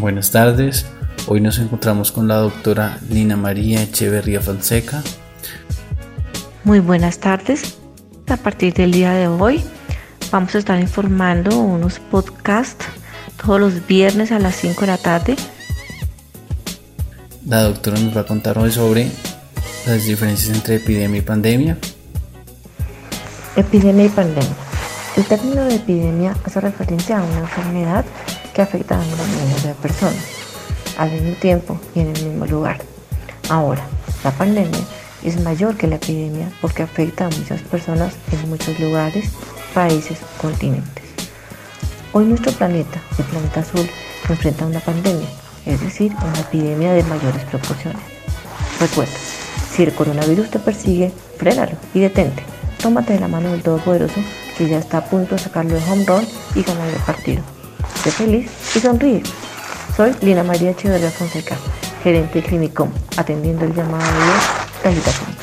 Buenas tardes. Hoy nos encontramos con la doctora Lina María Echeverría Fonseca. Muy buenas tardes. A partir del día de hoy vamos a estar informando unos podcasts todos los viernes a las 5 de la tarde. La doctora nos va a contar hoy sobre las diferencias entre epidemia y pandemia. Epidemia y pandemia. El término de epidemia hace referencia a una enfermedad que afecta a un millones de personas al mismo tiempo y en el mismo lugar. Ahora, la pandemia es mayor que la epidemia porque afecta a muchas personas en muchos lugares, países, continentes. Hoy nuestro planeta, el planeta azul, enfrenta una pandemia, es decir, una epidemia de mayores proporciones. Recuerda, si el coronavirus te persigue, frénalo y detente. Tómate de la mano del Todopoderoso que ya está a punto de sacarlo de home run y ganar el partido. Sé feliz y sonríe. Soy Lina María Echeverría Fonseca, gerente de Clinicom, atendiendo el llamado de Dios,